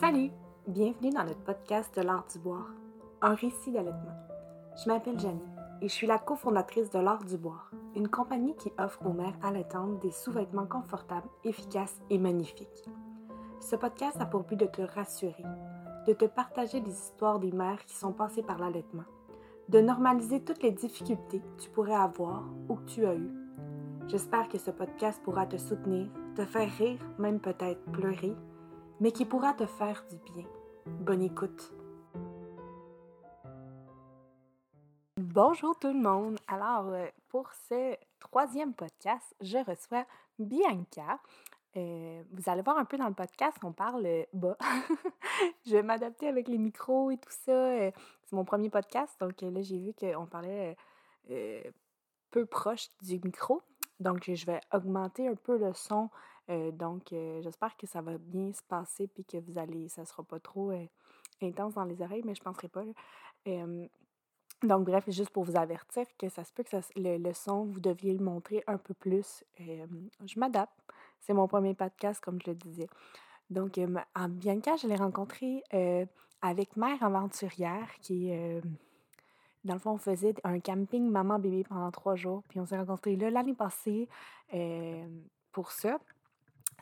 Salut! Bienvenue dans notre podcast de l'art du boire, un récit d'allaitement. Je m'appelle Janie et je suis la cofondatrice de l'art du boire, une compagnie qui offre aux mères allaitantes des sous-vêtements confortables, efficaces et magnifiques. Ce podcast a pour but de te rassurer, de te partager des histoires des mères qui sont passées par l'allaitement, de normaliser toutes les difficultés que tu pourrais avoir ou que tu as eues. J'espère que ce podcast pourra te soutenir, te faire rire, même peut-être pleurer, mais qui pourra te faire du bien. Bonne écoute. Bonjour tout le monde. Alors, euh, pour ce troisième podcast, je reçois Bianca. Euh, vous allez voir un peu dans le podcast, on parle euh, bas. je vais m'adapter avec les micros et tout ça. C'est mon premier podcast, donc là, j'ai vu qu'on parlait peu proche du micro. Donc, je vais augmenter un peu le son. Donc, j'espère que ça va bien se passer puis que vous allez, ça sera pas trop intense dans les oreilles, mais je penserai pas. donc, bref, juste pour vous avertir que ça se peut que le, son, vous deviez le montrer un peu plus. je m'adapte. C'est mon premier podcast, comme je le disais. Donc, en Bianca, je l'ai rencontrée avec Mère Aventurière, qui dans le fond, on faisait un camping maman-bébé pendant trois jours. Puis on s'est rencontrés là l'année passée euh, pour ça.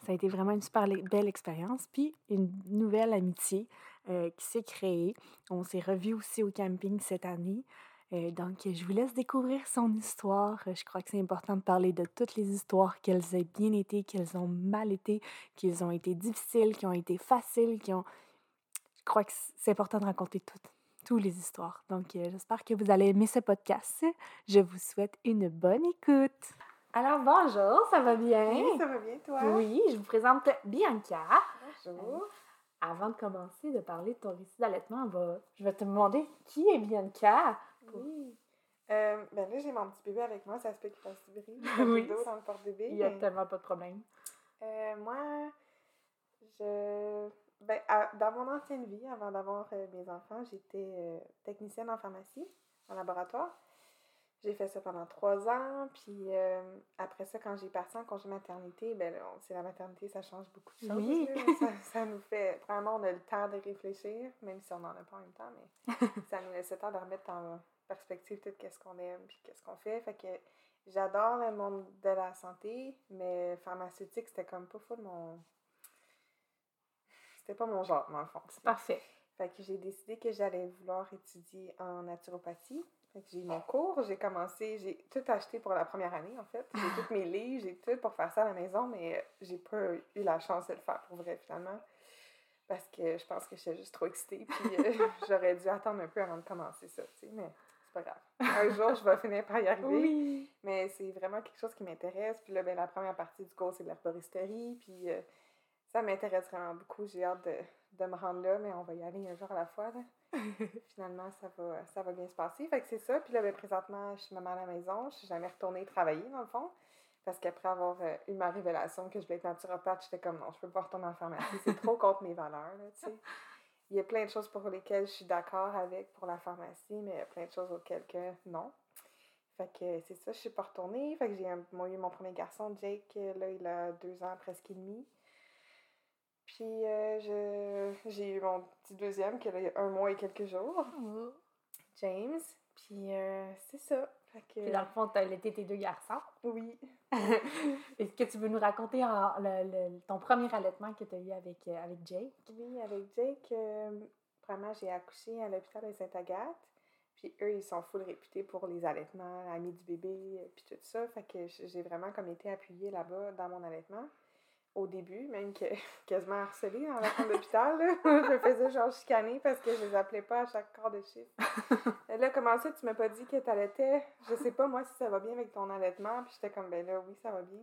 Ça a été vraiment une super belle expérience. Puis une nouvelle amitié euh, qui s'est créée. On s'est revus aussi au camping cette année. Euh, donc, je vous laisse découvrir son histoire. Je crois que c'est important de parler de toutes les histoires, qu'elles aient bien été, qu'elles ont mal été, qu'elles ont été difficiles, qu'elles ont été faciles, qui ont... Je crois que c'est important de raconter toutes les histoires. Donc, euh, j'espère que vous allez aimer ce podcast. Je vous souhaite une bonne écoute. Alors, bonjour, ça va bien? Oui, ça va bien, toi? Oui, je vous présente Bianca. Bonjour. avant de commencer de parler de ton récit d'allaitement, va... je vais te demander qui est Bianca? Oui. Euh, ben là, j'ai mon petit bébé avec moi, ça se peut qu'il fasse du bruit. oui. dans le porte-bébé. Il n'y a tellement pas de problème. Euh, moi, je ben, dans mon ancienne vie, avant d'avoir euh, mes enfants, j'étais euh, technicienne en pharmacie, en laboratoire. J'ai fait ça pendant trois ans, puis euh, après ça, quand j'ai parti en congé maternité, ben c'est la maternité, ça change beaucoup de choses. Oui. ça, nous fait, vraiment, on a le temps de réfléchir, même si on n'en a pas en même temps, mais ça nous laisse le temps de remettre en perspective tout qu'est-ce qu'on aime, puis qu'est-ce qu'on fait. Fait que j'adore le monde de la santé, mais pharmaceutique, c'était comme pas full mon, c'était pas mon genre, dans le fond. Parfait. Fait que j'ai décidé que j'allais vouloir étudier en naturopathie. J'ai eu mon cours, j'ai commencé, j'ai tout acheté pour la première année, en fait. J'ai tous mes livres, j'ai tout pour faire ça à la maison, mais j'ai pas eu la chance de le faire pour vrai, finalement. Parce que je pense que j'étais juste trop excitée, puis euh, j'aurais dû attendre un peu avant de commencer ça, tu sais, mais c'est pas grave. Un jour, je vais finir par y arriver. Oui. Mais c'est vraiment quelque chose qui m'intéresse. Puis là, ben, la première partie du cours, c'est de l'herboristerie, puis... Euh, ça m'intéresse vraiment beaucoup. J'ai hâte de, me rendre là, mais on va y aller un jour à la fois. Finalement, ça va, ça va bien se passer. Fait que c'est ça. Puis là, ben, présentement, je suis maman à la maison. Je suis jamais retournée travailler, dans le fond. Parce qu'après avoir euh, eu ma révélation que je voulais être naturopathe, j'étais comme non, je peux pas retourner en pharmacie. C'est trop contre mes valeurs, là, Il y a plein de choses pour lesquelles je suis d'accord avec pour la pharmacie, mais il y a plein de choses auxquelles que non. Fait que c'est ça, je suis pas retournée. Fait que j'ai eu mon premier garçon, Jake, là, il a deux ans, presque et demi. Puis euh, j'ai eu mon petit deuxième qui a un mois et quelques jours. Oh. James. Puis euh, c'est ça. Que... Puis dans le fond, tu as allaité tes deux garçons. Oui. Est-ce que tu veux nous raconter le, ton premier allaitement que tu as eu avec, euh, avec Jake? Oui, avec Jake, vraiment, j'ai accouché à l'hôpital de Sainte-Agathe. Puis eux, ils sont full réputés pour les allaitements, amis du bébé, puis tout ça. Fait que j'ai vraiment comme été appuyée là-bas dans mon allaitement au début, même que, quasiment harcelée dans la chambre d'hôpital. je me faisais genre chicaner parce que je les appelais pas à chaque corps de chiffre. là, comment ça, tu m'as pas dit que tu allaitais? Je sais pas, moi, si ça va bien avec ton allaitement. Puis j'étais comme, ben là, oui, ça va bien.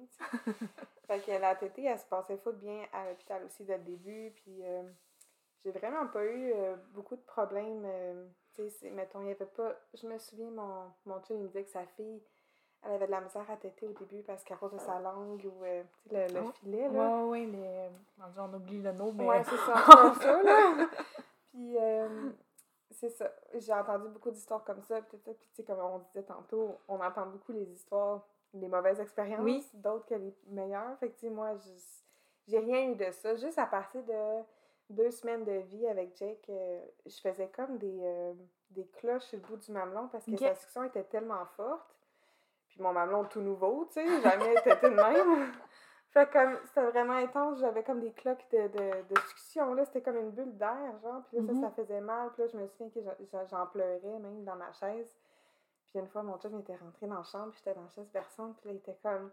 fait que la tétée, elle se passait fou bien à l'hôpital aussi dès le début. Puis euh, j'ai vraiment pas eu euh, beaucoup de problèmes. Euh, tu sais, mettons, il y avait pas. Je me souviens, mon, mon chum, il me disait que sa fille elle avait de la misère à téter au début parce qu'à cause de sa langue ou euh, le, le oh. filet. Là. Oui, oui, mais on oublie le nom. Mais... Ouais, c'est ça, ça, là. Puis, euh, c'est ça. J'ai entendu beaucoup d'histoires comme ça. Puis, tu sais, comme on disait tantôt, on entend beaucoup les histoires, les mauvaises expériences, oui. d'autres que les meilleures. Fait que, tu sais, moi, j'ai rien eu de ça. Juste à partir de deux semaines de vie avec Jake, euh, je faisais comme des, euh, des cloches sur le bout du mamelon parce que Ok. sa succion était tellement forte. Puis mon mamelon tout nouveau, tu sais, jamais été de même. fait comme, c'était vraiment intense, j'avais comme des cloques de, de, de succion, là, c'était comme une bulle d'air, genre. Puis là, ça, ça faisait mal. Puis là, je me souviens que j'en- pleurais même dans ma chaise. Puis une fois, mon chum était rentré dans la chambre, puis j'étais dans la chaise berçante, puis là, il était comme...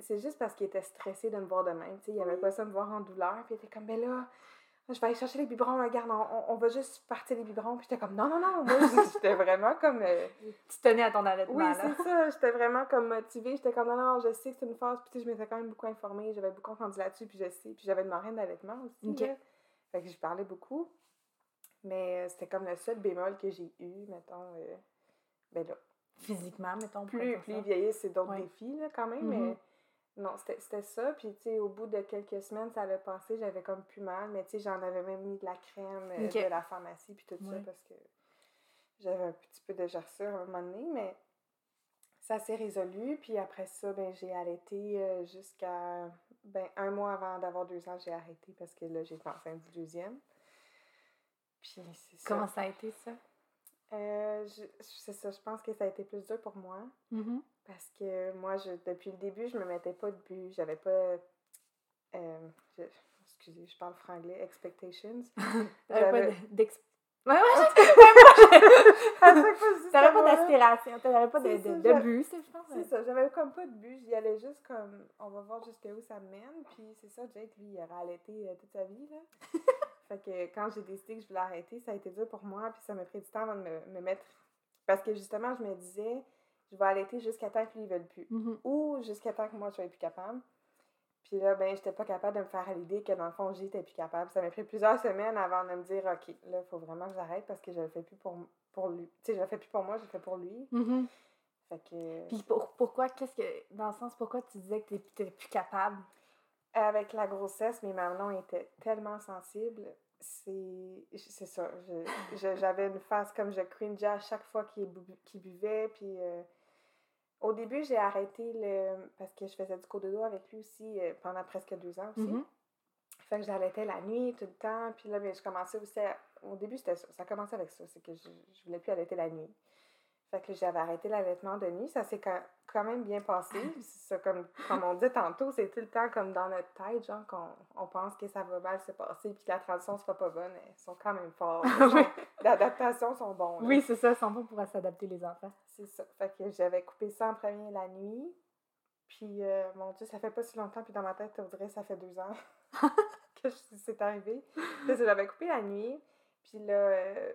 C'est juste parce qu'il était stressé de me voir de même, tu sais, il aimait pas ça me voir en douleur, puis il était comme, mais là, je vais aller chercher les biberons, regarde, on, on- va juste partir les biberons, puis j'étais comme, non, non, non, moi, j'étais vraiment comme... euh, Tu tenais à ton allaitement, oui, c'est ça. J'étais vraiment comme motivée. J'étais comme, non, non, je sais que c'est une phase. Puis, tu sais, je m'étais quand même beaucoup informée. J'avais beaucoup entendu là-dessus. Puis, je sais. Puis, j'avais une marraine d'allaitement aussi. Ok. là. Fait que je parlais beaucoup. Mais euh, c'était comme le seul bémol que j'ai eu, mettons. euh, ben là, Physiquement, mettons. plus, plus ça. vieillir, c'est d'autres Ouais. défis, là, quand même. Mhm. Mais non, c'était ça. Puis, tu sais, au bout de quelques semaines, ça allait passer. J'avais comme plus mal. Mais, tu sais, j'en avais même mis de la crème euh, de la pharmacie. Puis, tout Ouais. ça, parce que j'avais un petit peu de gerçure à un moment donné. Mais ça s'est résolu. Puis, après ça, ben, j'ai arrêté euh, jusqu'à. Ben, un mois avant d'avoir deux ans, j'ai arrêté parce que là, j'étais enceinte du deuxième. Puis, c'est ça. Comment ça a été, ça? Euh, c'est ça, je pense que ça a été plus dur pour moi. Mhm. Parce que moi, je, depuis le début, je me mettais pas de but. J'avais pas. euh, je- excusez, je parle franglais, expectations. T'avais pas J'avais- de- d'ex... Ouais, ouais, je T'avais pas d'aspiration, t'avais pas de, C'est de, ça, de but, ça, je pense. C'est ça, j'avais comme pas de but. J'y allais juste comme, on va voir jusqu'où ça me mène. Puis c'est ça, Jake, lui, il aurait allaité euh, toute sa vie. Là. fait que quand j'ai décidé que je voulais arrêter, ça a été dur pour moi. Puis ça m'a pris du temps avant de me, me mettre. Parce que justement, je me disais, je vais allaiter jusqu'à temps que lui, il veut plus. Mhm. ou jusqu'à temps que moi je sois plus capable. Puis là, ben, j'étais pas capable de me faire à l'idée que dans le fond, j'étais plus capable. Ça m'a pris plusieurs semaines avant de me dire, OK, là, il faut vraiment que j'arrête parce que je le fais plus pour, pour lui. Tu sais, je le fais plus pour moi, je le fais pour lui. Mhm. Fait que. Puis pour- pourquoi, qu'est-ce que, dans le sens, pourquoi tu disais que t'étais plus capable? Avec la grossesse, mes mamelons étaient tellement sensibles. C'est ça. J'avais une phase comme je cringeais à chaque fois qu'il bu- buvait. Puis euh, au début, j'ai arrêté le. Parce que je faisais du cododo avec lui aussi euh, pendant presque deux ans aussi. Mhm. Fait que j'allaitais la nuit tout le temps. Puis là, ben, je commençais aussi à- Au début, c'était ça. Ça commençait avec ça. C'est que je, je voulais plus allaiter la nuit. Fait que j'avais arrêté l'allaitement de nuit. Ça s'est quand, même bien passé. Ça, comme, comme on dit tantôt, c'est tout le temps comme dans notre tête, genre qu'on on pense que ça va mal se passer puis que la transition sera pas bonne. Elles sont quand même fortes. L'adaptation sont bons. là. Oui, c'est ça, ils sont bons pour s'adapter les enfants. C'est ça. Fait que j'avais coupé ça en premier la nuit. Puis, euh, mon Dieu, ça fait pas si longtemps. Puis, dans ma tête, on dirait ça fait deux ans que c'est arrivé. J'avais coupé la nuit. Puis là, euh,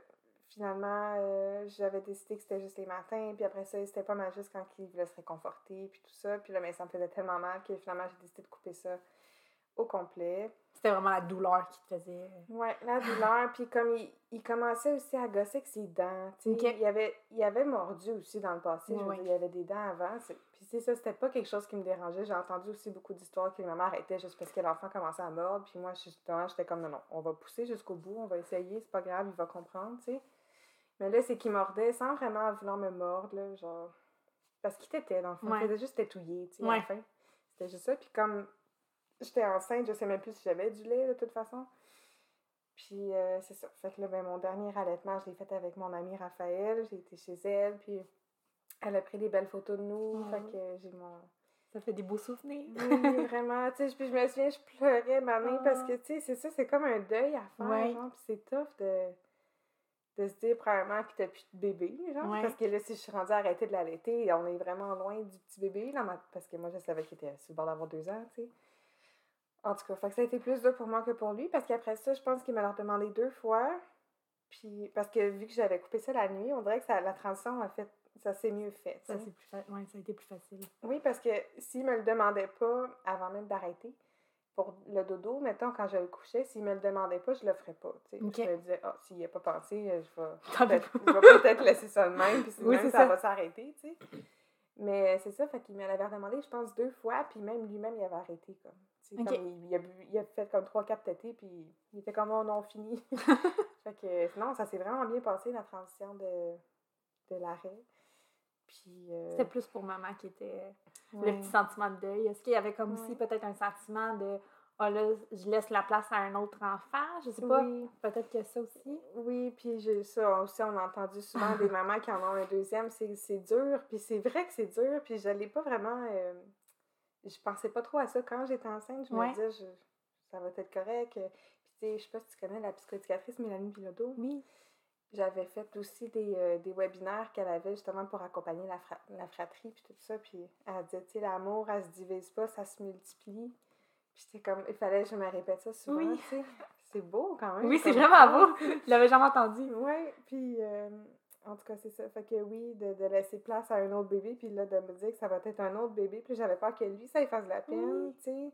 finalement, euh, j'avais décidé que c'était juste les matins. Puis après ça, c'était pas mal juste quand il voulait se réconforter. Puis tout ça. Puis là, mais ça me faisait tellement mal que finalement, j'ai décidé de couper ça au complet. C'était vraiment la douleur qui te faisait. Ouais, la douleur. Puis comme il, il commençait aussi à gosser avec ses dents. tu sais, Ok. Il, avait, il avait mordu aussi dans le passé. je veux Ouais, dire, il y avait des dents avant. Puis c'est ça, c'était pas quelque chose qui me dérangeait. J'ai entendu aussi beaucoup d'histoires que ma mère arrêtait juste parce que l'enfant commençait à mordre. Puis moi, justement, j'étais comme non, non, on va pousser jusqu'au bout, on va essayer, c'est pas grave, il va comprendre, tu sais. Mais là, c'est qu'il mordait sans vraiment vouloir me mordre, là, genre. Parce qu'il t'était, dans le fond. Ouais. Il faisait juste tétouiller, tu sais, à Ouais. la fin. C'était juste ça. Puis comme j'étais enceinte, je sais même plus si j'avais du lait, de toute façon. Puis euh, c'est ça. Fait que là, ben, mon dernier allaitement, je l'ai fait avec mon amie Raphaël. J'ai été chez elle, puis elle a pris des belles photos de nous. Fait que j'ai mon. Ça fait des beaux souvenirs. Oui, vraiment. Tu sais, puis je me souviens, je pleurais ma main parce que, tu sais, c'est ça, c'est comme un deuil à faire, Ouais. genre. Puis c'est tough de, de se dire, premièrement, que t'as plus de bébé, genre. Ouais. Parce que là, si je suis rendue à arrêter de l'allaiter, on est vraiment loin du petit bébé, là, ma- parce que moi, je savais qu'il était sur le bord d'avoir deux ans, tu sais. En tout cas, fait que ça a été plus dur pour moi que pour lui, parce qu'après ça, je pense qu'il me l'a demandé deux fois. Puis, parce que vu que j'avais coupé ça la nuit, on dirait que ça, la transition a fait, ça s'est mieux fait. Ça, plus fa- ouais, ça a été plus facile. Oui, parce que s'il me le demandait pas avant même d'arrêter pour le dodo, mettons, quand je le couchais, s'il me le demandait pas, je le ferais pas. tu sais. Ok. Je me disais, ah, s'il n'y a pas pensé, je vais peut-être laisser ça de même, puis Oui, même c'est ça, ça. va s'arrêter, tu sais. Mais c'est ça, fait qu'il me l'avait demandé, je pense, deux fois, puis même lui-même, il avait arrêté, comme. comme il, il a bu- il a fait comme trois, quatre tétés, puis il était comme, oh non, fini. fait que, non, ça s'est vraiment bien passé, la transition de, de l'arrêt. Puis. euh, C'était plus pour maman qui était le ouais. petit sentiment de deuil. Est-ce qu'il y avait comme aussi peut-être un sentiment de ah là, je laisse la place à un autre enfant. Je sais pas. Oui. Peut-être que ça aussi. Oui, puis j'ai ça aussi, on a entendu souvent des mamans qui en ont un deuxième, c'est c'est dur, puis c'est vrai que c'est dur, puis je l'ai pas vraiment... euh, je pensais pas trop à ça quand j'étais enceinte, je Ouais. me disais, je- ça va être correct. euh, Puis tu sais, je sais pas si tu connais la psychoéducatrice Mélanie Bilodeau. Oui. J'avais fait aussi des, euh, des webinaires qu'elle avait justement pour accompagner la, fra- la fratrie, puis tout ça, puis elle disait, tu sais, l'amour, elle se divise pas, ça se multiplie. Puis j'étais comme, il fallait que je me répète ça souvent, Oui. tu sais. C'est beau quand même. Oui, c'est vraiment beau. Je l'avais jamais entendu. Oui, puis euh, en tout cas, c'est ça. Fait que oui, de, de laisser place à un autre bébé, puis là, de me dire que ça va être un autre bébé, puis j'avais peur que lui, ça lui fasse de la peine, Oui. tu sais.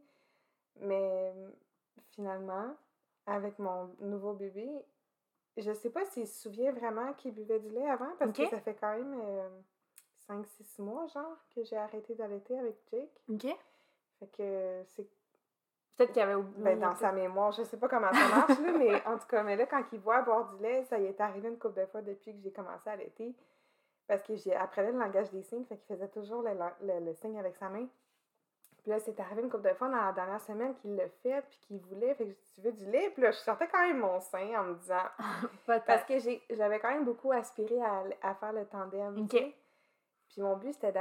Mais finalement, avec mon nouveau bébé, je sais pas s'il se souvient vraiment qu'il buvait du lait avant, parce que ça fait quand même 5-6 mois, genre, que j'ai arrêté d'allaiter avec Jake. OK. Fait que c'est Peut-être qu'il y avait oublié. ben, dans sa mémoire, je sais pas comment ça marche, là, mais en tout cas, mais là, quand il voit boire du lait, ça y est arrivé une couple de fois depuis que j'ai commencé à allaiter. Parce que j'ai apprenais le langage des signes, fait qu'il faisait toujours le, lan- le- le signe avec sa main. Puis là, c'est arrivé une couple de fois dans la dernière semaine qu'il l'a fait, puis qu'il voulait, fait que tu veux du lait? Puis là, je sortais quand même mon sein en me disant... Parce que j'avais quand même beaucoup aspiré à, à faire le tandem. OK. Puis mon but, c'était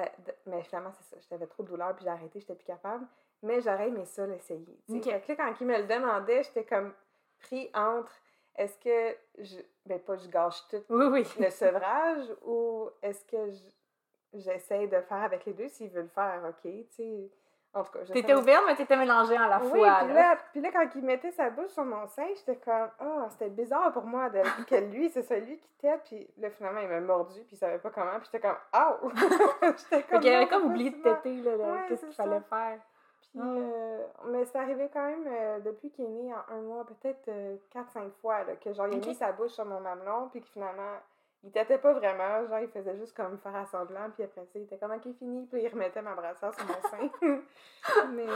Mais finalement, c'est ça. J'avais trop de douleur, puis j'ai arrêté, j'étais plus capable. Mais j'aurais aimé ça l'essayer. tu sais. OK. Fait que là, quand il me le demandait, j'étais comme pris entre est-ce que je. Ben, pas je gâche tout Oui, oui. le sevrage ou est-ce que je- j'essaie de faire avec les deux s'il veut le faire, OK, tu sais. En tout cas, T'étais ouverte, mais t'étais mélangée à la oui, fois. puis là. là, puis là, quand il mettait sa bouche sur mon sein, j'étais comme, ah, c'était bizarre pour moi de, que lui, c'est celui qui tête, puis là, finalement, il m'a mordu, puis il savait pas comment, puis j'étais comme, oh! j'étais Fait qu'il avait comme oublié de pas téter, là, là, Ouais, qu'est-ce qu'il fallait faire. Puis, euh, mais c'est arrivé quand même euh, depuis qu'il est né en un mois, peut-être 4-5 fois, là, que genre, il a mis sa bouche sur mon mamelon, puis que finalement, il têtait pas vraiment, genre, il faisait juste comme faire à semblant, puis après ça, il était comme, ok, fini, puis il remettait ma brassière sur mon sein. mais,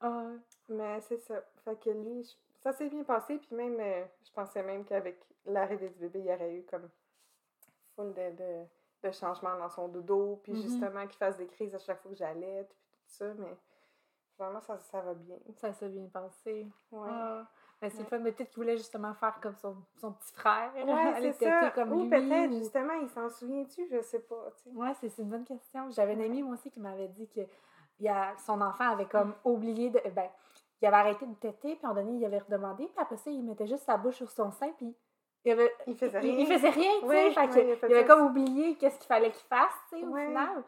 Ah. mais c'est ça. Fait que lui, je- ça s'est bien passé, puis même, euh, je pensais même qu'avec l'arrivée du bébé, il y aurait eu comme full de, de, de changements dans son dodo, puis Mhm. justement qu'il fasse des crises à chaque fois que j'allais, puis tout ça, mais vraiment, ça, ça va bien. Ça s'est bien passé. Ouais. Ah. Mais c'est Ouais. le fun, mais peut-être qu'il voulait justement faire comme son, son petit frère. Ouais, aller c'est téter ça. comme Ou lui. peut-être, ou- justement, il s'en souvient-tu, je sais pas, tu sais. Ouais, c'est c'est une bonne question. J'avais une Ouais. amie, moi aussi, qui m'avait dit que il a, son enfant avait comme oublié de. Ben, il avait arrêté de téter, puis à un moment donné, il avait redemandé, puis après ça, il mettait juste sa bouche sur son sein, puis il avait. Il faisait il- rien. Il, faisait rien, tu sais. Ouais, il il avait comme oublié qu'est-ce qu'il fallait qu'il fasse, tu sais, au final.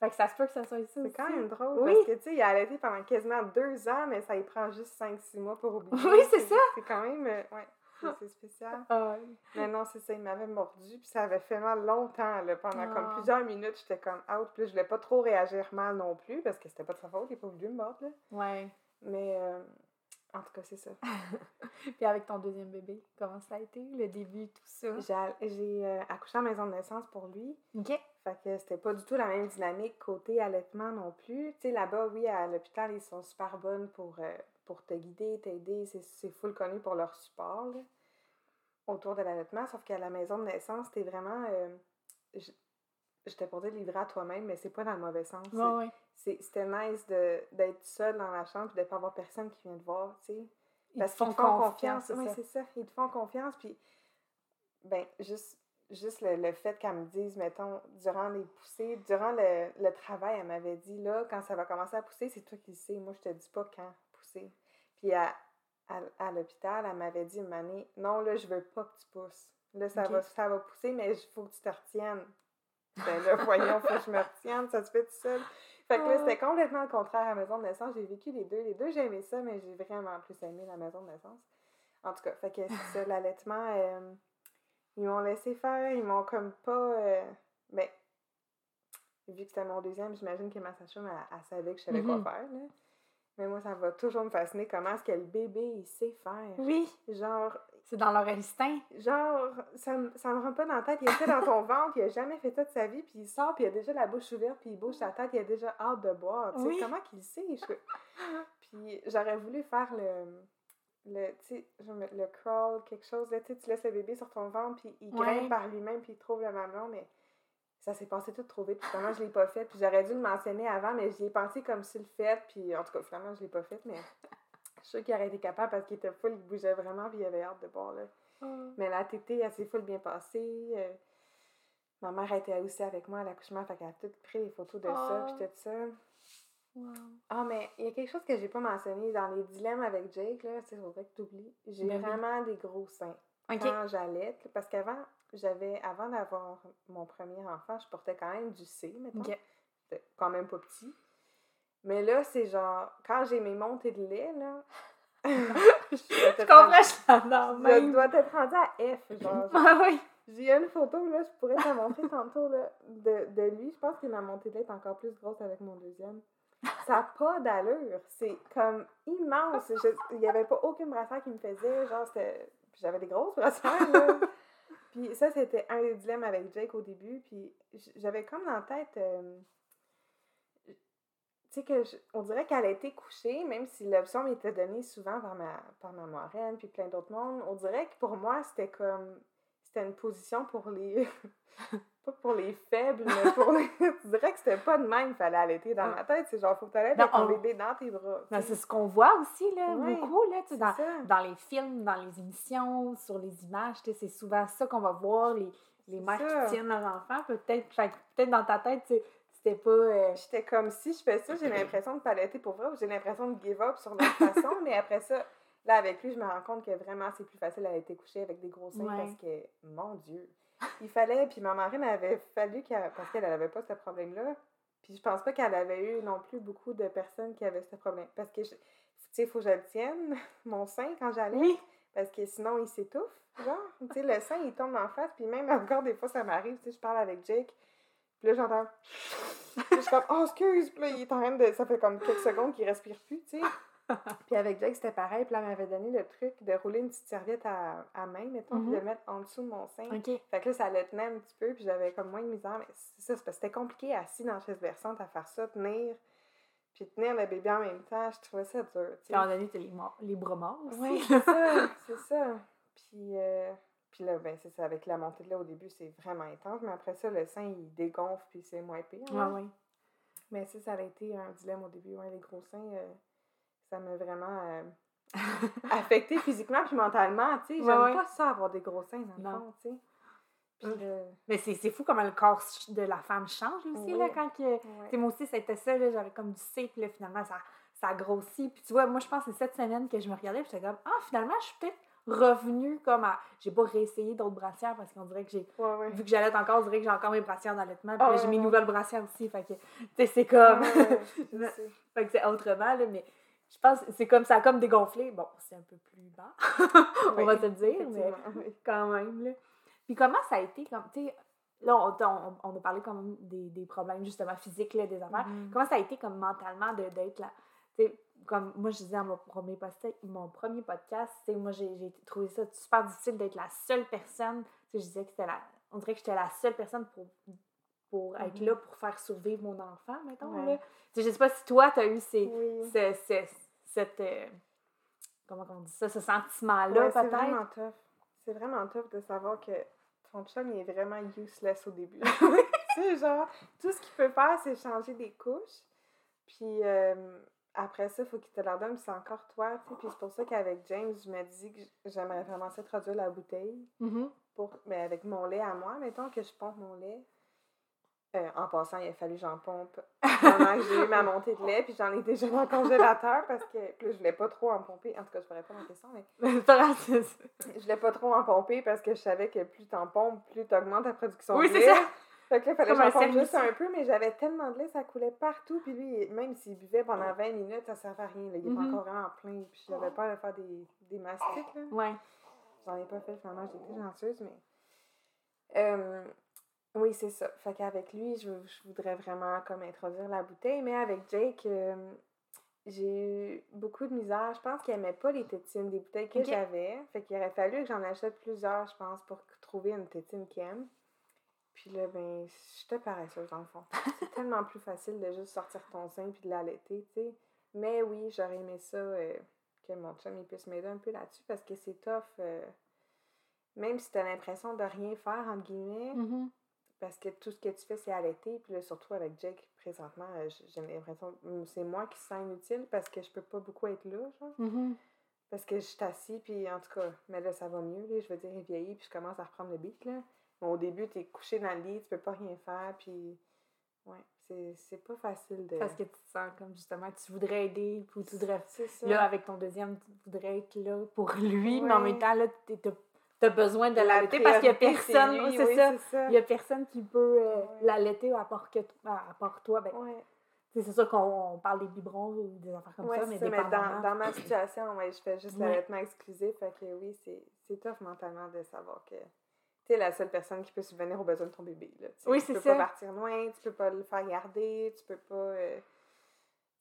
Fait que ça se peut que ça soit ça C'est quand même drôle, Oui. parce que, tu sais, il a allaité pendant quasiment deux ans, mais ça y prend juste 5-6 mois pour oublier. Oui, c'est ça. C'est quand même, euh, ouais, c'est- spécial. Ah, Mais non, c'est ça, il m'avait mordu, puis ça avait fait mal longtemps, là, pendant comme Ah. plusieurs minutes, j'étais comme out, puis je voulais pas trop réagir mal non plus, parce que c'était pas de sa faute, il a pas voulu me mordre, là. ouais. Mais, euh, en tout cas, c'est ça. Puis avec ton deuxième bébé, comment ça a été, le début, tout ça? J'ai euh, accouché en maison de naissance pour lui, OK. Fait que c'était pas du tout la même dynamique côté allaitement non plus. Tu sais, là-bas, oui, à l'hôpital, ils sont super bonnes pour, euh, pour te guider, t'aider. C'est- full connu pour leur support là, autour de l'allaitement. Sauf qu'à la maison de naissance, t'es vraiment. euh, j- J'étais pour dire livré à toi-même, mais c'est pas dans le mauvais sens. Ouais, ouais. C'est- C'était nice d'être seule dans la chambre et de pas avoir personne qui vient te voir, tu sais. Ils Parce te qu'ils font te font confiance. Oui, c'est ça. Ils te font confiance. Puis, ben, juste, juste le, le fait qu'elle me dise, mettons, durant les poussées, durant le, le travail, elle m'avait dit, là, quand ça va commencer à pousser, c'est toi qui le sais. Moi, je te dis pas quand pousser. Puis, à, à, à l'hôpital, elle m'avait dit année, non, là, je veux pas que tu pousses. Là, ça, va, ça va pousser, mais il faut que tu te retiennes. Ben là, voyons, faut que je me retienne, ça se fait tout seul. Fait que là, Ah. c'était complètement le contraire à la maison de naissance. J'ai vécu les deux. Les deux, j'ai aimé ça, mais j'ai vraiment plus aimé la maison de naissance. En tout cas, fait que c'est ça, l'allaitement, euh, ils m'ont laissé faire, ils m'ont comme pas. euh, ben, vu que c'était mon deuxième, j'imagine que ma sage-femme, elle, elle savait que je savais Mhm. quoi faire, là. Mais moi, ça va toujours me fasciner comment est-ce que le bébé, il sait faire. Oui, Genre, c'est dans leur instinct. genre, ça, me- ça me rentre pas dans la tête. Il était dans ton ventre, il a jamais fait ça de sa vie, puis il sort, puis il a déjà la bouche ouverte, puis il bouge sa tête, il a déjà hâte de boire. Tu sais, Oui. comment qu'il sait? Je- Puis j'aurais voulu faire le, le, le crawl, quelque chose. Là, tu laisses le bébé sur ton ventre, puis il Ouais. grimpe par lui-même, puis il trouve le mamelon, mais ça s'est passé tout trop vite. Puis finalement, je l'ai pas fait, puis j'aurais dû le mentionner avant, mais j'y ai pensé comme si le fait, puis en tout cas, finalement, je l'ai pas fait, mais suis sûre qu'il aurait été capable parce qu'il était full, il bougeait vraiment, puis il avait hâte de boire, là. Oh. Mais la tétée, elle s'est full bien passée. euh, ma mère était aussi avec moi à l'accouchement, fait qu'elle a tout pris les photos de ça, puis tout ça. Wow. Ah, mais il y a quelque chose que j'ai pas mentionné dans les dilemmes avec Jake, là, c'est faudrait que tu oublies. J'ai Ben oui. vraiment des gros seins. Quand j'allais, parce qu'avant, j'avais, avant d'avoir mon premier enfant, je portais quand même du C, mettons. Ok. C'était quand même pas petit. Mais là, c'est genre, quand j'ai mes montées de lait, là. je Je comprends, je suis dans Je dois à F, genre. Ah oui. J'ai une photo, là, je pourrais te la montrer tantôt, là, de, de lui. Je pense que ma montée de lait est encore plus grosse avec mon deuxième. Ça n'a pas d'allure. C'est comme immense. Je- Il n'y avait pas aucune brassière qui me faisait. Genre, J'avais des grosses brassières, là. Puis ça, c'était un des dilemmes avec Jake au début. Puis j'avais comme dans la tête. euh, sais, que je- on dirait qu'elle a été couchée, même si l'option m'était donnée souvent par ma, par ma marraine, puis plein d'autres mondes. On dirait que pour moi, c'était comme. C'était une position pour les. pas pour les faibles, mais pour les. tu dirais que c'était pas de même, fallait allaiter dans ma tête. C'est genre, faut que avec ton on- bébé dans tes bras. C'est ce qu'on voit aussi, là, beaucoup, là, tu sais, dans, dans les films, dans les émissions, sur les images, tu sais, c'est souvent ça qu'on va voir, les, les mères qui tiennent leurs enfants. Peut-être peut-être dans ta tête, tu sais, c'était pas... euh, J'étais comme si je fais ça, j'ai l'impression de pas allaiter pour vrai, ou j'ai l'impression de give up sur l'autre façon, mais après ça, là avec lui, je me rends compte que vraiment c'est plus facile à être couché avec des gros seins Ouais. parce que, mon Dieu, il fallait, puis ma marraine avait fallu qu'elle, parce qu'elle n'avait pas ce problème-là, puis je pense pas qu'elle avait eu non plus beaucoup de personnes qui avaient ce problème, parce que, je- tu sais, il faut que je le tienne, mon sein, quand j'allais, Oui. parce que sinon il s'étouffe, genre, tu sais, le sein il tombe en face, puis même encore des fois ça m'arrive, tu sais, je parle avec Jake, là j'entends, puis je suis comme, oh excuse, puis là il est en train de, ça fait comme quelques secondes qu'il respire plus, tu sais. Puis avec Jake c'était pareil, puis là elle m'avait donné le truc de rouler une petite serviette à, à main, mettons, puis de Mhm. le mettre en dessous de mon sein. OK. Fait que là, ça le tenait un petit peu, puis j'avais comme moins de misère. Mais c'est ça, c'est parce que c'était compliqué assis dans la chaise versante à faire ça, tenir, puis tenir le bébé en même temps. Je trouvais ça dur, tu sais. Puis à un moment donné, t'as les, les bras morts aussi. Oui, c'est ça, c'est ça. Puis, euh, puis là, ben, c'est ça, avec la montée de là au début, c'est vraiment intense, mais après ça, le sein, il dégonfle, puis c'est moins pire. Là. ouais. Mais ça, ça a été un dilemme au début, ouais, les gros seins, euh, ça m'a vraiment euh, affecté physiquement puis mentalement, tu sais. J'aime ouais. pas ça avoir des gros seins, dans le Non. fond, tu sais. Puis Mais c'est c'est fou comment le corps de la femme change aussi, Oui. là, quand que... ouais. Tu sais, moi aussi, c'était ça, là, j'avais comme du C, puis là, finalement, ça, ça grossit. Puis tu vois, moi, je pense que c'est cette semaine que je me regardais, puis j'étais comme, ah, finalement, je suis peut-être revenue comme à... J'ai pas réessayé d'autres brassières, parce qu'on dirait que j'ai... Ouais, ouais. Vu que j'allais encore, on dirait que j'ai encore mes brassières d'allaitement, puis Ah ouais, j'ai mes nouvelles brassières aussi, fait que, tu sais, c'est comme... Sais. fait que c'est autrement, là, mais je pense que c'est comme ça a comme dégonflé. Bon, c'est un peu plus bas, on Oui, va te le dire, mais oui. quand même, là. Puis comment ça a été, comme, tu sais, là, on, on, on a parlé quand même des, des problèmes, justement, physiques, là, des affaires. Mhm. Comment ça a été, comme, mentalement, d'être là? Comme moi, je disais à mon premier, post mon premier podcast, moi, j'ai trouvé ça super difficile d'être la seule personne. Tu sais, je disais que c'était la... On dirait que j'étais la seule personne pour, pour être Mhm. là, pour faire survivre mon enfant, mettons, Ouais. là. Tu sais, je sais pas si toi, tu as eu ces, Oui. cette... euh, comment on dit ça? Ce sentiment-là, Ouais, c'est peut-être? vraiment tough. C'est vraiment tough de savoir que ton chum, il est vraiment useless au début. tu sais, genre, tout ce qu'il peut faire, c'est changer des couches. Puis euh, après ça, il faut qu'il te la donne, c'est encore toi, tu sais. Puis c'est pour ça qu'avec James, je me dis que j'aimerais vraiment ça traduire la bouteille. Mhm. Pour, mais avec mon lait à moi, mettons que je pompe mon lait. Euh, en passant, il a fallu que j'en pompe pendant que j'ai eu ma montée de lait, puis j'en ai déjà dans le congélateur parce que puis je voulais pas trop en pomper. En tout cas, je ferais pas ma question, mais C'est c'est je voulais pas trop en pomper parce que je savais que plus t'en pompes, plus t'augmentes ta production Oui, de c'est lait. ça. Fait que là, il fallait que j'en juste un peu, mais j'avais tellement de lait, ça coulait partout. Puis lui, même s'il buvait pendant 20 minutes, ça servait à rien. Là. Il était Mhm. encore vraiment plein. Puis j'avais peur de faire des, des mastites. Là. Ouais. J'en ai pas fait finalement, j'ai été chanceuse, mais. Euh, oui, c'est ça. Fait qu'avec lui, je, je voudrais vraiment comme introduire la bouteille, mais avec Jake, euh, j'ai eu beaucoup de misère. Je pense qu'il aimait pas les tétines des bouteilles que j'avais. Fait qu'il aurait fallu que j'en achète plusieurs, je pense, pour trouver une tétine qu'il aime. Puis là, ben, j'étais paresseuse dans le fond. C'est tellement plus facile de juste sortir ton sein puis de l'allaiter, tu sais. Mais oui, j'aurais aimé ça euh, que mon chum il puisse m'aider un peu là-dessus parce que c'est tough. euh, même si t'as l'impression de rien faire, entre guillemets, Mhm. parce que tout ce que tu fais, c'est allaiter. Puis là, surtout avec Jake, présentement, euh, j'ai l'impression que c'est moi qui se sens inutile parce que je peux pas beaucoup être là, genre. Mhm. Parce que je suis assis, puis en tout cas, mais là, ça va mieux, là. Je veux dire, il vieillit, puis je commence à reprendre le beat, là. Au début, t'es couché dans le lit, tu peux pas rien faire, puis... Ouais, c'est- c'est pas facile de... Parce que tu te sens comme justement, tu voudrais aider, puis tu voudrais. C'est ça. Là, avec ton deuxième, tu voudrais être là pour lui, mais en même temps, là, t'as as besoin de La l'allaiter parce qu'il y a c'est personne. lui, c'est oui, ça. c'est ça. Il y a personne qui peut euh, l'allaiter à part, que, à part toi. Ben, tu c'est sûr qu'on on parle des biberons ou des affaires comme ça, mais ça, mais dans, dans ma situation, ouais, je fais juste l'allaitement exclusif. Fait que oui, c'est c'est tough mentalement de savoir que tu es la seule personne qui peut subvenir aux besoins de ton bébé. Là. Oui, tu peux pas partir loin, tu peux pas le faire garder, tu peux pas. euh,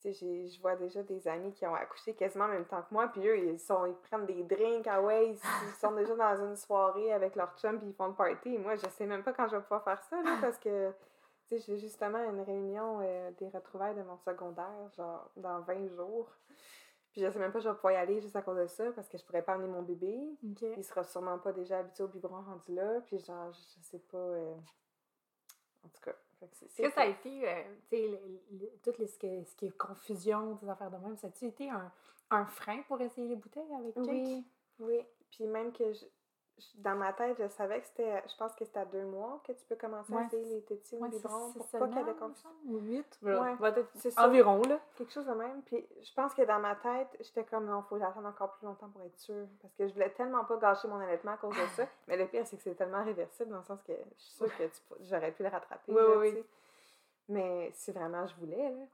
tu sais, j'ai- je vois déjà des amis qui ont accouché quasiment en même temps que moi, puis eux, ils, sont, ils prennent des drinks, ah ouais, ils, ils sont déjà dans une soirée avec leur chum, puis ils font le party. Et moi, je sais même pas quand je vais pouvoir faire ça, là, parce que, j'ai justement une réunion euh, des retrouvailles de mon secondaire, genre, dans 20 jours. Puis je sais même pas si je vais pouvoir y aller juste à cause de ça, parce que je pourrais pas amener mon bébé. Ok. Il sera sûrement pas déjà habitué au biberon rendu là, puis genre, je sais pas... euh, En tout cas. Est-ce que ça a été, euh, tu sais, le- le- tout les- ce, que- ce qui est confusion, des affaires de même, ça a-tu été un, un frein pour essayer les bouteilles avec Jake? Oui, oui. Puis même que dans ma tête, je savais que c'était, je pense que c'était à deux mois que tu peux commencer Ouais, à essayer les tétines Ouais, ou c'est biberons c'est pour pas qu'il y ait de confusion. Ou 8. Ouais, peut-être c'est ça. environ, là. Quelque chose de même. Puis je pense que dans ma tête, j'étais comme non, faut que j'attende encore plus longtemps pour être sûre. Parce que je voulais tellement pas gâcher mon allaitement à cause de ça. Mais le pire, c'est que c'est tellement réversible dans le sens que je suis sûre que tu peux- j'aurais pu le rattraper. Oui, là, oui. Mais si vraiment je voulais, là.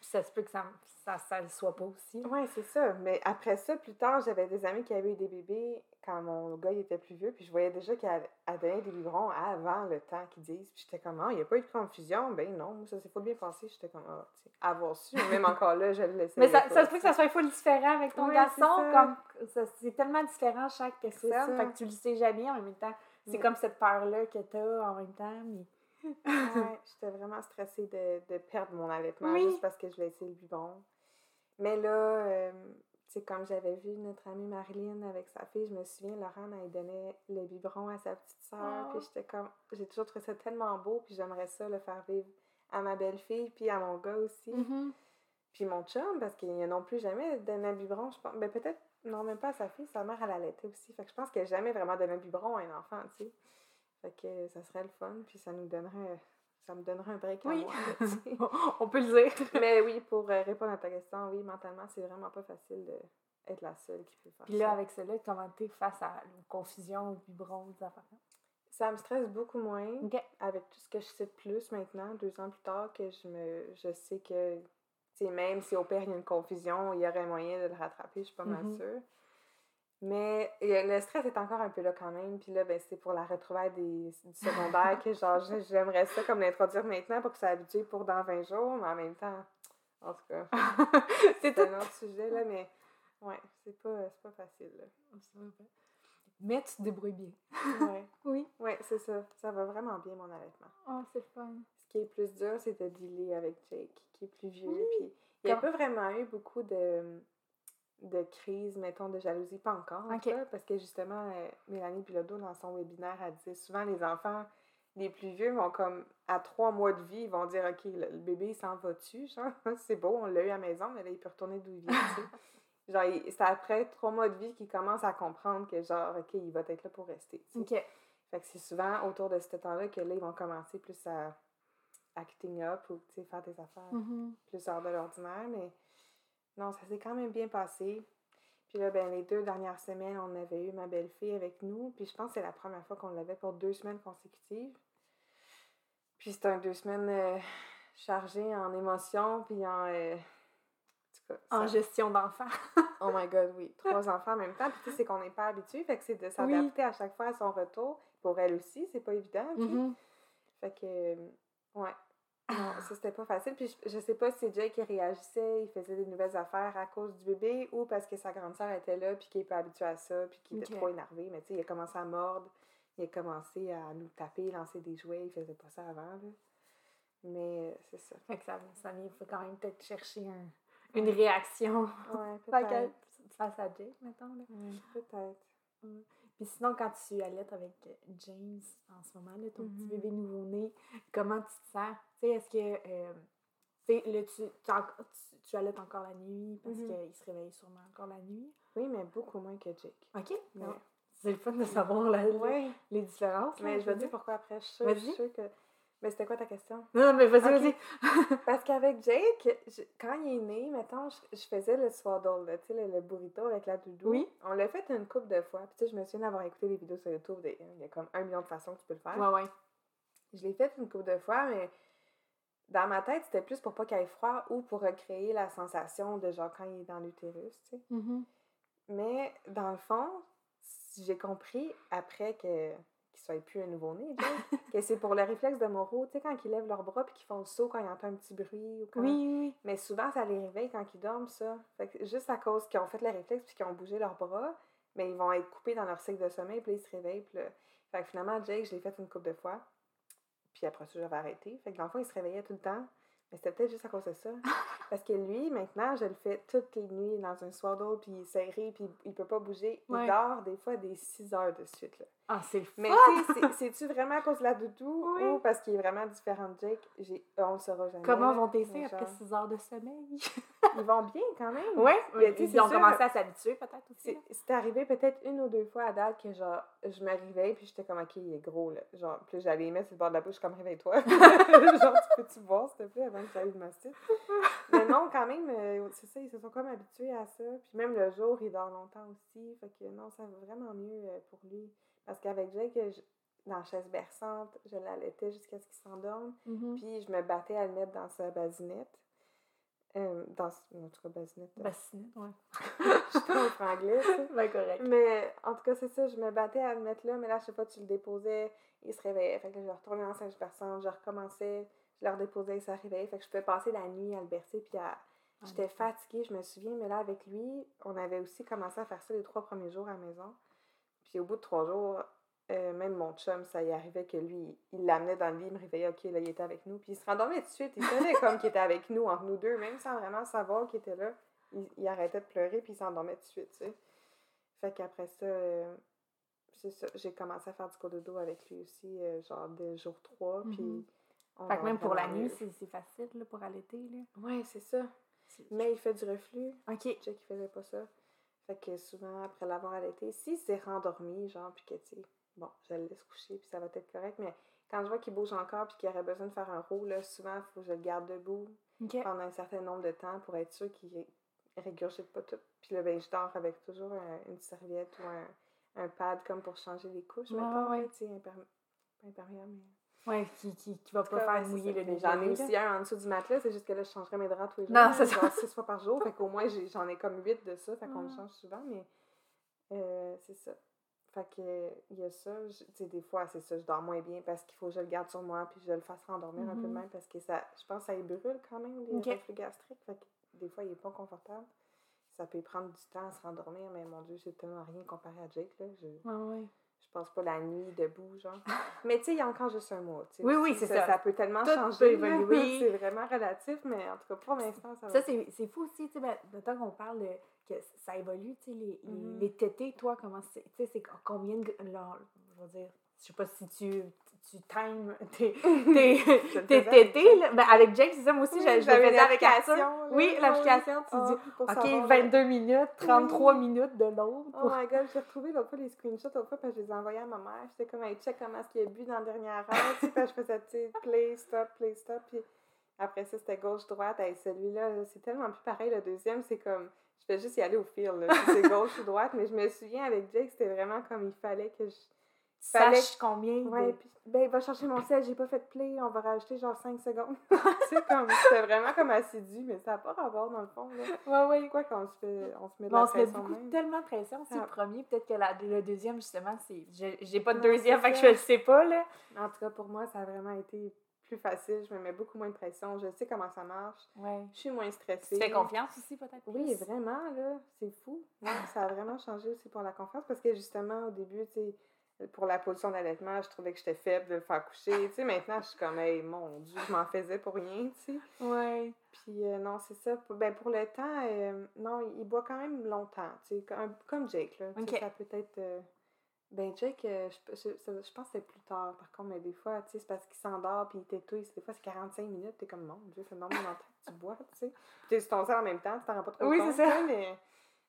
Puis ça se peut que ça ça, ça le soit pas aussi. Ouais, c'est ça. Mais après ça, plus tard, j'avais des amis qui avaient eu des bébés quand mon gars il était plus vieux. Puis je voyais déjà qu'elle elle donnait des biberons avant le temps qu'ils disent. Puis j'étais comme, ah, il n'y a pas eu de confusion. Ben non, moi, ça s'est pas bien passé. J'étais comme, ah, tu sais, avoir su. Même encore là, je le laissais. Mais ça, ça se peut que ça soit full différent avec ton garçon, comme c'est tellement différent chaque personne, ça. fait que tu le sais jamais en même temps. C'est comme cette peur-là que t'as en même temps, mais... Ouais, j'étais vraiment stressée de, de perdre mon allaitement Oui. juste parce que je essayer le biberon. Mais là, euh, tu sais, comme j'avais vu notre amie Marilyn avec sa fille, je me souviens, Laurent, elle donnait le biberon à sa petite soeur. Oh. Puis j'étais comme, j'ai toujours trouvé ça tellement beau, puis j'aimerais ça le faire vivre à ma belle-fille, puis à mon gars aussi. Mm-hmm. Puis mon chum, parce qu'il n'a non plus jamais donné un biberon, je pense. Ben peut-être, non, même pas à sa fille, sa mère, elle allaitait aussi. Fait que je pense qu'elle n'a jamais vraiment donné un biberon à un enfant, tu sais. Fait que ça serait le fun, puis ça nous donnerait. Ça me donnerait un break à Oui. moi. là. On peut le dire. Mais oui, pour euh, répondre à ta question, oui, mentalement, c'est vraiment pas facile d'être la seule qui peut faire Puis là, ça. avec cela, comment t'es face à la confusion, au biberon, des affaires? Ça me stresse beaucoup moins OK. avec tout ce que je sais de plus maintenant, deux ans plus tard, que je me je sais que tu sais, même si au pire il y a une confusion, il y aurait moyen de le rattraper, je suis pas mal Mhm. sûre. Mais le stress est encore un peu là quand même. Puis là, ben, c'est pour la retrouvaille des, du secondaire que genre j'aimerais ça comme l'introduire maintenant pour que ça habitue pour dans 20 jours, mais en même temps, en tout cas, c'est un autre sujet là, mais ouais, c'est pas, pas facile. Là. Mais tu te débrouilles bien. Ouais, Oui. ouais c'est ça. Ça va vraiment bien mon allaitement. Oh, c'est fun. Ce qui est plus dur, c'est de dealer avec Jake, qui est plus vieux. Oui. Puis il n'y a pas vraiment eu beaucoup de, de crises, mettons, de jalousie, pas encore. en cas, parce que justement, euh, Mélanie Bilodeau, dans son webinaire, elle disait souvent les enfants les plus vieux vont comme à trois mois de vie, ils vont dire OK, le, le bébé il s'en va-tu? Genre, c'est beau, on l'a eu à la maison, mais là, il peut retourner d'où il vient. Genre, c'est après trois mois de vie qu'il commence à comprendre que genre, OK, il va être là pour rester. OK. Fait que c'est souvent autour de ce temps-là que là, ils vont commencer plus à acting up ou tu sais, faire des affaires Mhm. plus hors de l'ordinaire. Mais non, ça s'est quand même bien passé. Puis là, ben, les deux dernières semaines, on avait eu ma belle-fille avec nous. Puis je pense que c'est la première fois qu'on l'avait pour deux semaines consécutives. Puis c'était un deux semaines euh, chargées en émotions, puis en. euh, en tout cas, En ça- gestion d'enfants. Oh my god, oui. Trois enfants en même temps. Puis tu sais, c'est qu'on n'est pas habitué. Fait que c'est de s'adapter à chaque fois à son retour. Pour elle aussi, c'est pas évident. sais. Mhm. Fait que, euh, ouais. Non, ça c'était pas facile. Puis je, je sais pas si Jake il réagissait, il faisait des nouvelles affaires à cause du bébé ou parce que sa grande sœur était là, puis qu'il est pas habitué à ça, puis qu'il était trop énervé. Mais tu sais, il a commencé à mordre, il a commencé à nous taper, lancer des jouets, il faisait pas ça avant. Là. Mais euh, c'est ça. Fait que ça, ça il faut quand même peut-être chercher un- une réaction Ouais, face à Jake, mettons. Là. Ouais, peut-être. Puis sinon, quand tu allaites avec euh, James en ce moment, là, ton petit Mhm. bébé nouveau-né, comment tu te sens? Tu sais, est-ce que. euh, là, tu, tu, tu, tu allaites encore la nuit parce Mhm. qu'il se réveille sûrement encore la nuit? Oui, mais beaucoup moins que Jake. OK. Mais-. C'est le fun de savoir la- les- les différences. là, mais je vais dire pourquoi après. Je suis sûre que. Mais c'était quoi ta question? Non, non, mais vas-y, vas-y. Parce qu'avec Jake, je- quand il est né, mettons, je, je faisais le swaddle, tu sais, le, le burrito avec la doudou. Oui. On l'a fait une couple de fois. Puis, tu sais, je me souviens d'avoir écouté des vidéos sur YouTube. des- il y a comme un million de façons que tu peux le faire. Ouais, ouais. Je l'ai fait une couple de fois, mais dans ma tête, c'était plus pour pas qu'il ait froid ou pour recréer la sensation de genre quand il est dans l'utérus, tu sais. Mhm. Mais dans le fond, j'ai compris après que qu'il soit plus un nouveau-né, que c'est pour le réflexe de Moreau, tu sais, quand ils lèvent leurs bras puis qu'ils font le saut quand ils entendent un petit bruit ou quand... Oui, oui. Mais souvent, ça les réveille quand ils dorment, ça. Fait que juste à cause qu'ils ont fait le réflexe puis qu'ils ont bougé leurs bras, mais ils vont être coupés dans leur cycle de sommeil, puis ils se réveillent. Puis là... Fait que finalement, Jake, je l'ai fait une couple de fois. Puis après ça, j'avais arrêté. Fait que dans le fond, il se réveillait tout le temps. Mais c'était peut-être juste à cause de ça. Parce que lui, maintenant, je le fais toutes les nuits dans un swaddle, puis il est serré, puis il peut pas bouger. Il Ouais. dort des fois des 6 heures de suite. Là. Ah, c'est le Mais tu sais, c'est- c'est-tu vraiment à cause de la doudou Oui. ou parce qu'il est vraiment différent de Jake? J'ai- On le saura jamais. Comment vont tes seins après genre, 6 heures de sommeil? Ils vont bien quand même. Oui, Mais ils ont sûr, commencé à s'habituer peut-être aussi. C'est c'est arrivé peut-être une ou deux fois à date que genre, je me réveille puis j'étais comme, ok, il est gros là. Genre, puis j'allais mettre sur le bord de la bouche comme réveille-toi. genre, tu peux-tu boire s'il te plaît avant que j'aille le mastite? Mais non, quand même, euh, c'est ça, ils se sont comme habitués à ça. Puis même le jour, il dort longtemps aussi. Fait que non, ça va vraiment mieux euh, pour lui. Parce qu'avec Jake, je- dans la chaise berçante, je l'allaitais jusqu'à ce qu'il s'endorme. Mhm. Puis je me battais à le mettre dans sa basinette. Euh, dans, en tout cas, basinette. euh, Bassinette, ouais. je suis trop franglais. Ben correct. Mais en tout cas, c'est ça, je me battais à le mettre là, mais là, je sais pas, tu le déposais, il se réveillait. Fait que là, je retournais dans Sainte personne, je recommençais, je le redéposais, il se réveillait. Fait que je pouvais passer la nuit à le bercer, puis à... J'étais fatiguée, je me souviens, mais là, avec lui, on avait aussi commencé à faire ça les trois premiers jours à la maison. Puis au bout de trois jours, euh, même mon chum, ça y arrivait que lui, il l'amenait dans le lit, il me réveillait, ok, là, il était avec nous. Puis il se rendormait tout de suite, il savait comme qu'il était avec nous, entre nous deux, même sans vraiment savoir qu'il était là. Il, il arrêtait de pleurer, puis il s'endormait tout de suite, tu sais. Fait qu'après ça, euh, c'est ça, j'ai commencé à faire du cododo avec lui aussi, euh, genre dès jour 3, puis... Mhm. on Fait que même pour la nuit, c'est facile là, pour allaiter. Là. Ouais, c'est ça. Mais il fait du reflux. Ok. Jack, il faisait pas ça. Fait que souvent, après l'avoir allaité, s'il s'est rendormi, genre, puis que, tu sais, bon, je le laisse coucher, puis ça va être correct, mais quand je vois qu'il bouge encore, puis qu'il aurait besoin de faire un roux, là, souvent, il faut que je le garde debout pendant un certain nombre de temps pour être sûr qu'il ré- régurgite pas tout. Puis là, ben, je dors avec toujours un- une serviette ou un, un pad comme pour changer les couches, Ouais, ouais, tu sais, imperméable, mais... Ouais, qui, qui, qui va pas cas, faire mouiller le déjeuner. J'en ai aussi un en dessous du matelas, c'est juste que là, je changerais mes draps tous les jours. Non, c'est ça. six fois par jour. Fait qu'au moins, j'en ai comme huit de ça. Fait qu'on le Ah. change souvent, mais euh, c'est ça. Fait que il y a ça. Tu sais, des fois, c'est ça, je dors moins bien parce qu'il faut que je le garde sur moi puis je le fasse rendormir un peu de Mhm. même parce que ça, je pense que ça y brûle quand même, les Ok. reflux gastriques. Fait que des fois, il est pas confortable. Ça peut prendre du temps à se rendormir, mais mon Dieu, c'est tellement rien comparé à Jake, là. Je, ouais. Je passe pas la nuit debout, genre. Mais tu sais, il y a encore juste un mois. tu sais, Oui, oui, c'est ça. Ça peut tellement Tout changer. peut évoluer. C'est vraiment relatif, mais en tout cas, pour l'instant, ça va. Ça, c'est fou aussi, tu sais, ben, temps qu'on parle de- que ça évolue, tu sais, les, les, Mhm. les tétés, toi, comment c'est, tu sais, c'est co- combien de, je veux dire, je sais pas si tu, tu times tes, tes, tes là. Ben, avec Jake, c'est ça, moi aussi, Oui, je, j'avais faisais une avec Arthur. application, là. Oui, l'application, tu Ah, dis, OK, savoir, 22 minutes, 33 Oui. minutes de l'autre. Oh my god, j'ai retrouvé l'autre fois les screenshots l'autre fois parce que je les ai envoyés à ma mère. J'étais comme, hey, check comment est-ce qu'il a bu dans la dernière heure. tu sais, puis je faisais, tu sais, play, stop, play, stop. Puis après ça, c'était gauche-droite. Hey, celui-là, là, c'est tellement plus pareil. Le deuxième, c'est comme, je fais juste y aller au fil. c'est gauche ou droite. Mais je me souviens avec Jake, c'était vraiment comme il fallait que je. Fallait Sache combien Ouais, de... puis, ben, va chercher mon sel, j'ai pas fait de play, on va rajouter genre 5 secondes. sais, comme, c'était vraiment comme assidu, mais ça n'a pas rapport dans le fond, là. Ouais, ouais. Quoi qu'on se fait, on se met de Mais la on se met pression beaucoup, tellement de pression. C'est Ah. le premier, peut-être que la- le deuxième, justement, c'est. J'ai pas de Non, deuxième, c'est fait que je le sais pas, là. En tout cas, pour moi, ça a vraiment été plus facile, je me mets beaucoup moins de pression, je sais comment ça marche, Ouais. je suis moins stressée. Tu fais confiance aussi, peut-être? Oui, vraiment, là, c'est fou. Ouais, ça a vraiment changé aussi pour la confiance parce que justement, au début, tu sais, pour la position d'allaitement, je trouvais que j'étais faible de le faire coucher. Tu sais, maintenant, je suis comme, hey, mon Dieu, je m'en faisais pour rien, tu sais. Ouais. Puis euh, non, c'est ça. Pour- Ben, pour le temps, euh, non, il boit quand même longtemps, tu sais, comme, comme Jake, là. Ça peut être... euh, Ben, Jake, euh, je, je, je pense que c'est plus tard, par contre, mais des fois, tu sais, c'est parce qu'il s'endort puis il t'étouille. Des fois, c'est 45 minutes, t'es comme, mon Dieu, c'est normal longtemps que tu bois, tu sais. Puis t'es sur ton sel en même temps, tu t'en rends pas trop Oui, compte, c'est ça. mais...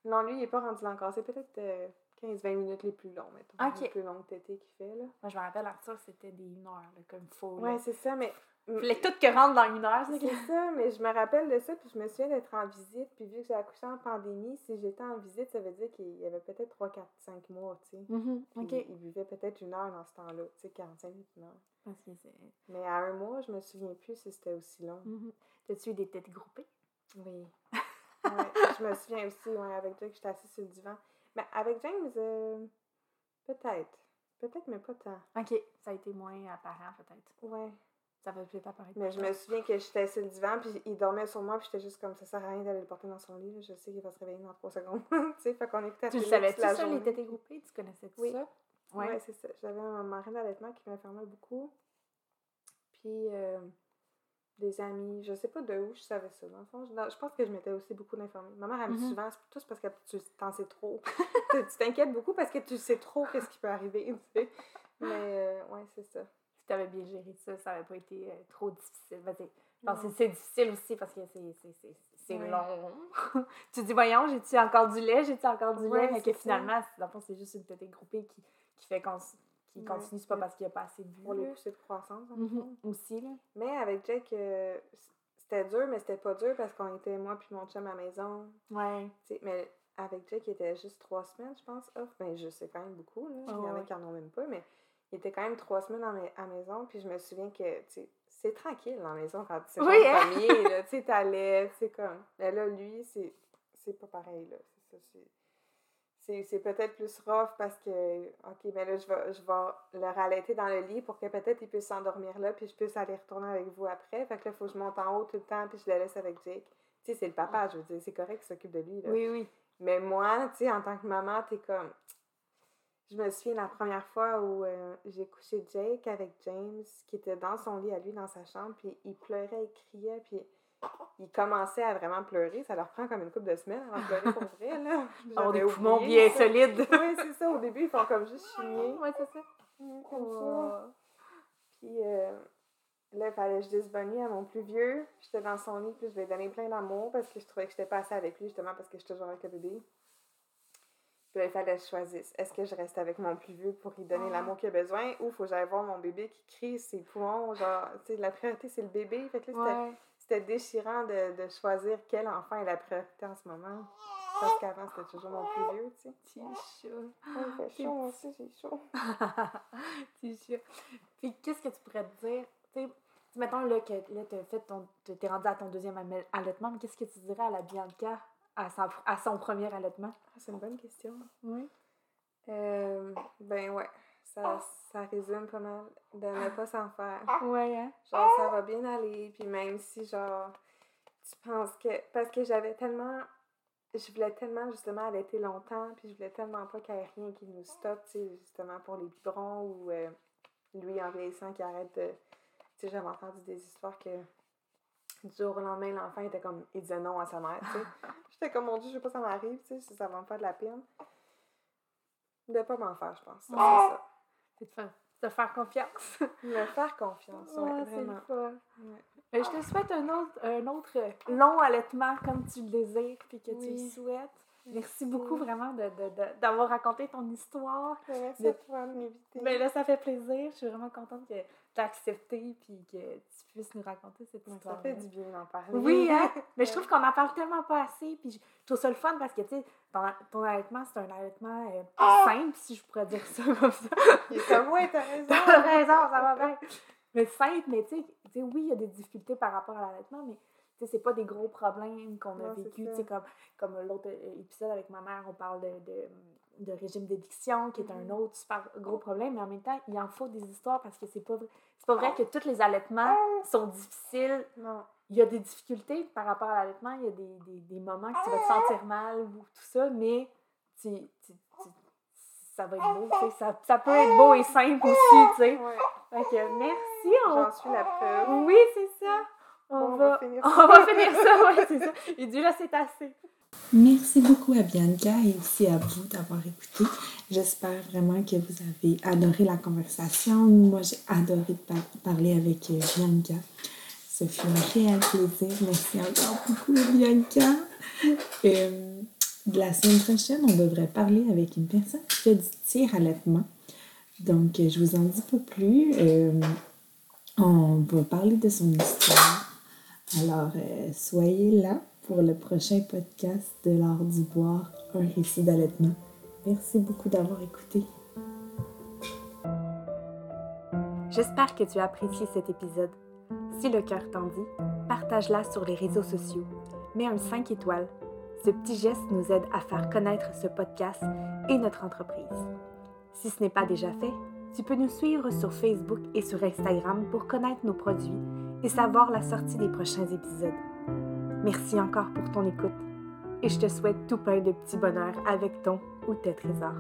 Non, lui, il est pas rendu là encore. C'est peut-être 15-20 minutes les plus longs, mettons. Les plus longues tétées qu'il fait, là. Moi, je me rappelle, Arthur, c'était des une heure, là, comme faux. Ouais, c'est ça, mais... Fallait tout que rentre dans une heure, c'est que- C'est ça, mais je me rappelle de ça, puis je me souviens d'être en visite, puis vu que j'ai accouché en pandémie, si j'étais en visite, ça veut dire qu'il y avait peut-être 3, 4, 5 mois, tu sais. Mhm, Puis Ok. Il buvait peut-être une heure dans ce temps-là, tu sais, 45 minutes, une heure. Que Mais à un mois, je me souviens plus si c'était aussi long. Mhm. T'as-tu eu des têtes groupées? Oui. Ouais, je me souviens aussi, ouais, avec Jake, j'étais assise sur le divan. Mais avec James, euh, peut-être. Peut-être, mais pas tant. Ok, ça a été moins apparent, peut-être. Ouais. Ça va peut-être apparaître. Mais je me souviens que j'étais sur le divan, puis il dormait sur moi, puis j'étais juste comme ça sert à rien d'aller le porter dans son lit. Je sais qu'il va se réveiller dans 3 secondes. tu sais, fait qu'on écoutait Tu savais-tu, la ça, les journée. tétés groupées? Tu connaissais Oui. ça? Ouais, c'est ça. J'avais un marin d'allaitement qui m'informait beaucoup. Puis euh, des amis, je sais pas de où je savais ça. Dans le fond, je, non, je pense que je m'étais aussi beaucoup informée. Ma mère, elle me Mhm. souvent, c'est tous parce que tu t'en sais trop. tu tu t'inquiètes beaucoup parce que tu sais trop qu'est-ce qui peut arriver, tu sais. Mais euh, ouais, c'est ça. Si t'avais bien géré ça, ça n'avait pas été euh, trop difficile. Ben, c'est- que difficile aussi parce que c'est- long. tu dis, voyons, j'ai-tu encore du lait? J'ai-tu encore du lait? Mais que finalement, dans le fond, c'est juste une tétée groupée qui, qui fait qu'on qui Ouais. continue. C'est pas Mais parce qu'il n'y a pas assez de Pour les là. poussées de croissance, en. Mhm. Aussi, là. Mais avec Jake, euh, c'était dur, mais c'était pas dur parce qu'on était moi puis mon chum à la maison. Ouais. Mais avec Jake, il était juste trois semaines, je pense, off. Ben, je sais quand même beaucoup, là. Il y en a ouais. qui en ont même pas, mais il était quand même trois semaines à, à maison. Puis je me souviens que, tu sais, c'est tranquille à la maison quand c'est Oui, hein? premier, là. Tu sais, t'allais, c'est comme. Mais là, lui, c'est c'est pas pareil, là. C'est ça, c'est. C'est, peut-être plus rough parce que, OK, mais là, je vais, je vais le rallaiter dans le lit pour que peut-être il puisse s'endormir là, puis je puisse aller retourner avec vous après. Fait que là, il faut que je monte en haut tout le temps, puis je le laisse avec Jake. Tu sais, c'est le papa, je veux dire, c'est correct qu'il s'occupe de lui, là. Oui, oui. Mais moi, tu sais, en tant que maman, t'es comme. Je me souviens la première fois où euh, j'ai couché Jake avec James, qui était dans son lit à lui, dans sa chambre, puis il pleurait, il criait, puis il commençait à vraiment pleurer. Ça leur prend comme une couple de semaines avant de pleurer pour vrai, là. Avoir des J'avais poumons bien ça. solides. Oui, c'est ça. Au début, ils font comme juste chigner. Ouais, c'est ça. Mm, Comme ça. Puis euh, là, il fallait que je dise bonne nuit à mon plus vieux. J'étais dans son lit, puis je lui ai donné plein d'amour parce que je trouvais que j'étais pas assez avec lui, justement parce que j'étais toujours avec le bébé. Puis là, il fallait que je choisisse. Est-ce que je reste avec mon plus vieux pour lui donner Ah. l'amour qu'il a besoin ou faut que j'aille voir mon bébé qui crie ses poumons? Genre, tu sais, la priorité, c'est le bébé. Fait que là, Ouais. C'était déchirant de, de choisir quel enfant est la priorité en ce moment. Parce qu'avant, c'était toujours mon plus vieux, tu sais. Petit chat. Ouais, il fait chaud, moi aussi, j'ai chaud. c'est sûr. Puis qu'est-ce que tu pourrais te dire? Tu sais, mettons là, que là, t'as fait ton. T'es rendu à ton deuxième allai- allaitement, mais qu'est-ce que tu dirais à la Bianca à, sa- à son premier allaitement? Ah, c'est une bonne question. Oui. Euh, ben ouais, ça, ça résume pas mal de ne pas s'en faire. Ouais, hein? Genre, ça va bien aller, puis même si, genre, tu penses que... Parce que j'avais tellement... Je voulais tellement, justement, allaiter longtemps, puis je voulais tellement pas qu'il y ait rien qui nous stoppe, tu sais, justement, pour les biberons ou euh, lui, en vieillissant, qui arrête de... Tu sais, j'avais entendu des histoires que du jour au lendemain, l'enfant était comme... Il disait non à sa mère, tu sais. J'étais comme, mon Dieu, je sais pas ça m'arrive, tu sais, si ça va me faire de la peine. De pas m'en faire, je pense. Ça, Ouais. c'est ça. C'est de faire, de faire confiance. Me faire confiance, ouais, Ouais, vraiment. Ouais. Ben, je te souhaite un autre, un autre long allaitement comme tu le désires puis que tu le souhaites. Merci beaucoup vraiment de- de- de- d'avoir raconté ton histoire. Merci De- toi de m'inviter. Ben là, ça fait plaisir. Je suis vraiment contente que tu as accepté puis que tu puisses nous raconter cette Ouais, histoire. ça fait du bien d'en parler. Oui, hein? Mais je trouve qu'on en parle tellement pas assez. Puis je trouve ça le fun parce que, tu sais, ton, ton allaitement, c'est un allaitement euh, simple, si je pourrais dire ça comme ça. Comme, ouais, t'as raison. T'as raison, ça va bien. Mais simple, mais tu sais, tu sais, oui, il y a des difficultés par rapport à l'allaitement, mais tu sais, c'est pas des gros problèmes qu'on a vécu. Tu sais, comme, comme l'autre euh, épisode avec ma mère, on parle de, de, de régime d'édiction, qui est un Mhm. autre super gros problème, mais en même temps, il en faut des histoires parce que c'est pas vrai. Pas vrai que tous les allaitements sont difficiles. Non. Il y a des difficultés par rapport à l'allaitement, il y a des, des, des moments que tu vas te sentir mal ou tout ça, mais tu, tu- tu- ça va être beau, tu sais. Ça, ça peut être beau et simple aussi, tu sais. Ouais. Que merci. On... J'en suis la preuve. Oui, c'est ça. On, On va, va finir on ça. va finir ça, ouais, c'est ça. Il dit là, c'est assez. Merci beaucoup à Bianca et aussi à vous d'avoir écouté. J'espère vraiment que vous avez adoré la conversation. Moi, j'ai adoré par- parler avec euh, Bianca. Ce fut un réel plaisir. Merci encore beaucoup, Bianca. Euh, la semaine prochaine, on devrait parler avec une personne qui fait du tir allaitement. Donc, je vous en dis pas plus. Euh, on va parler de son histoire. Alors, soyez là pour le prochain podcast de l'art du boire, un récit d'allaitement. Merci beaucoup d'avoir écouté. J'espère que tu as apprécié cet épisode. Si le cœur t'en dit, partage-la sur les réseaux sociaux. Mets un 5 étoiles. Ce petit geste nous aide à faire connaître ce podcast et notre entreprise. Si ce n'est pas déjà fait, tu peux nous suivre sur Facebook et sur Instagram pour connaître nos produits et savoir la sortie des prochains épisodes. Merci encore pour ton écoute et je te souhaite tout plein de petits bonheurs avec ton ou tes trésors.